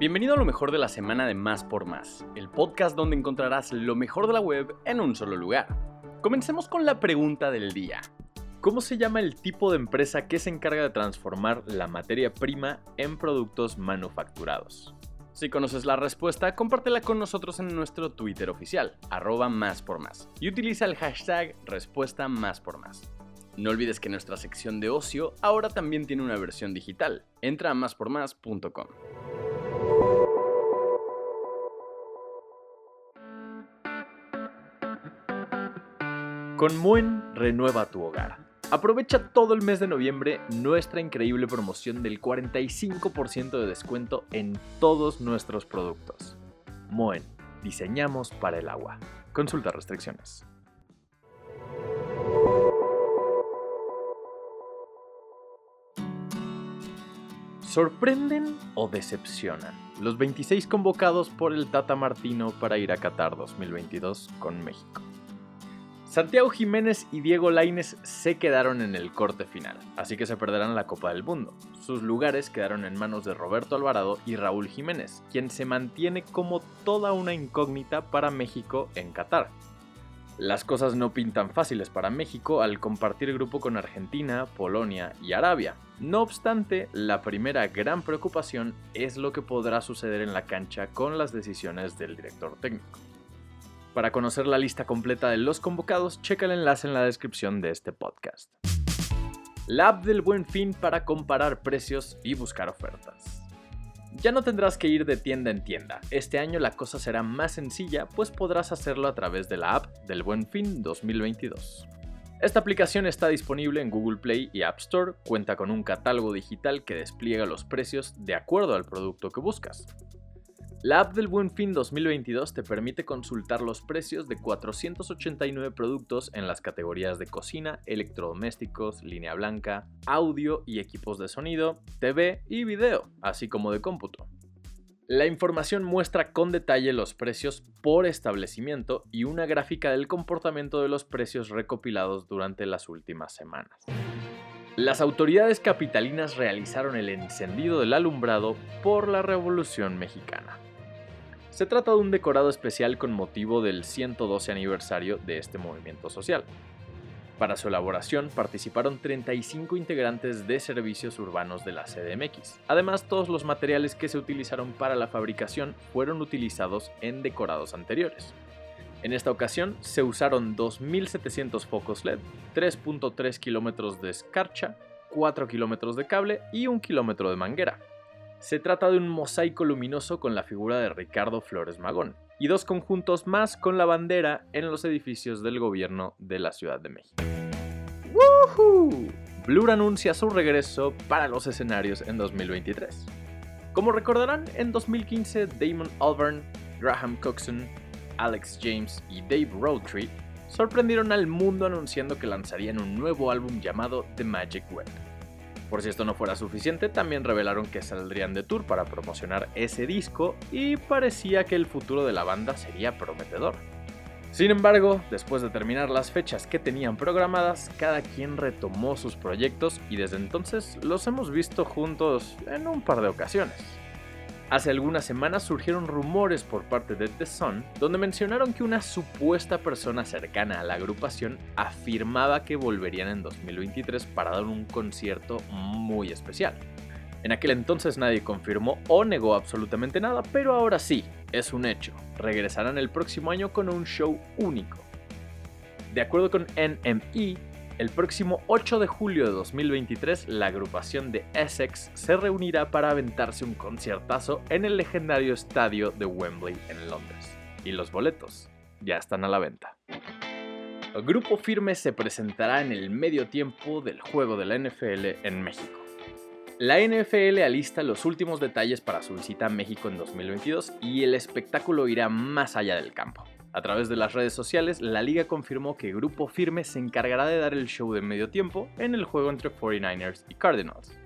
Bienvenido a lo mejor de la semana de Más por Más, el podcast donde encontrarás lo mejor de la web en un solo lugar. Comencemos con la pregunta del día. ¿Cómo se llama el tipo de empresa que se encarga de transformar la materia prima en productos manufacturados? Si conoces la respuesta, compártela con nosotros en nuestro Twitter oficial, arroba más por más, y utiliza el hashtag respuesta más por más. No olvides que nuestra sección de ocio ahora también tiene una versión digital. Entra a máspormás.com. Con Muen renueva tu hogar. Aprovecha todo el mes de noviembre nuestra increíble promoción del 45% de descuento en todos nuestros productos. Moen, diseñamos para el agua. Consulta restricciones. ¿Sorprenden o decepcionan los 26 convocados por el Tata Martino para ir a Qatar 2022 con México? Santiago Jiménez y Diego Laines se quedaron en el corte final, así que se perderán la Copa del Mundo. Sus lugares quedaron en manos de Roberto Alvarado y Raúl Jiménez, quien se mantiene como toda una incógnita para México en Qatar. Las cosas no pintan fáciles para México al compartir grupo con Argentina, Polonia y Arabia. No obstante, la primera gran preocupación es lo que podrá suceder en la cancha con las decisiones del director técnico. Para conocer la lista completa de los convocados, checa el enlace en la descripción de este podcast. La app del buen fin para comparar precios y buscar ofertas. Ya no tendrás que ir de tienda en tienda. Este año la cosa será más sencilla, pues podrás hacerlo a través de la app del Buen Fin 2022. Esta aplicación está disponible en Google Play y App Store, cuenta con un catálogo digital que despliega los precios de acuerdo al producto que buscas. La app del Buen Fin 2022 te permite consultar los precios de 489 productos en las categorías de cocina, electrodomésticos, línea blanca, audio y equipos de sonido, TV y video, así como de cómputo. La información muestra con detalle los precios por establecimiento y una gráfica del comportamiento de los precios recopilados durante las últimas semanas. Las autoridades capitalinas realizaron el encendido del alumbrado por la Revolución Mexicana. Se trata de un decorado especial con motivo del 112 aniversario de este movimiento social. Para su elaboración participaron 35 integrantes de servicios urbanos de la CDMX. Además, todos los materiales que se utilizaron para la fabricación fueron utilizados en decorados anteriores. En esta ocasión se usaron 2.700 focos LED, 3.3 kilómetros de escarcha, 4 kilómetros de cable y 1 kilómetro de manguera. Se trata de un mosaico luminoso con la figura de Ricardo Flores Magón y dos conjuntos más con la bandera en los edificios del gobierno de la Ciudad de México. ¡Woohoo! Blur anuncia su regreso para los escenarios en 2023. Como recordarán, en 2015 Damon Albarn, Graham Coxon, Alex James y Dave Rowntree sorprendieron al mundo anunciando que lanzarían un nuevo álbum llamado The Magic Web. Por si esto no fuera suficiente, también revelaron que saldrían de tour para promocionar ese disco y parecía que el futuro de la banda sería prometedor. Sin embargo, después de terminar las fechas que tenían programadas, cada quien retomó sus proyectos y desde entonces los hemos visto juntos en un par de ocasiones. Hace algunas semanas surgieron rumores por parte de The Sun donde mencionaron que una supuesta persona cercana a la agrupación afirmaba que volverían en 2023 para dar un concierto muy especial. En aquel entonces nadie confirmó o negó absolutamente nada, pero ahora sí, es un hecho. Regresarán el próximo año con un show único. De acuerdo con NME, el próximo 8 de julio de 2023, la agrupación de Essex se reunirá para aventarse un conciertazo en el legendario estadio de Wembley en Londres. Y los boletos ya están a la venta. El grupo firme se presentará en el medio tiempo del juego de la NFL en México. La NFL alista los últimos detalles para su visita a México en 2022 y el espectáculo irá más allá del campo. A través de las redes sociales, la liga confirmó que Grupo Firme se encargará de dar el show de medio tiempo en el juego entre 49ers y Cardinals.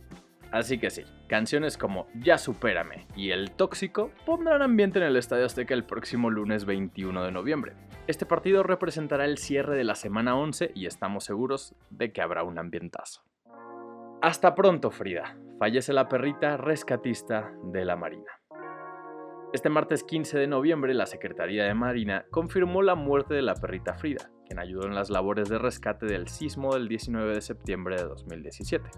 Así que sí, canciones como Ya Supérame y El Tóxico pondrán ambiente en el Estadio Azteca el próximo lunes 21 de noviembre. Este partido representará el cierre de la semana 11 y estamos seguros de que habrá un ambientazo. Hasta pronto, Frida. Fallece la perrita rescatista de la Marina. Este martes 15 de noviembre, la Secretaría de Marina confirmó la muerte de la perrita Frida, quien ayudó en las labores de rescate del sismo del 19 de septiembre de 2017.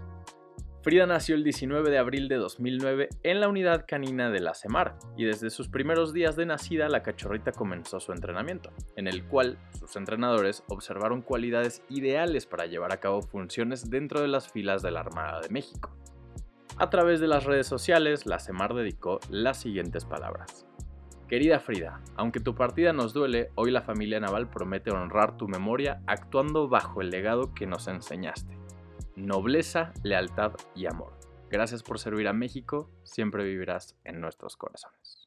Frida nació el 19 de abril de 2009 en la unidad canina de la CEMAR y desde sus primeros días de nacida la cachorrita comenzó su entrenamiento, en el cual sus entrenadores observaron cualidades ideales para llevar a cabo funciones dentro de las filas de la Armada de México. A través de las redes sociales, la CEMAR dedicó las siguientes palabras. Querida Frida, aunque tu partida nos duele, hoy la familia naval promete honrar tu memoria actuando bajo el legado que nos enseñaste. Nobleza, lealtad y amor. Gracias por servir a México, siempre vivirás en nuestros corazones.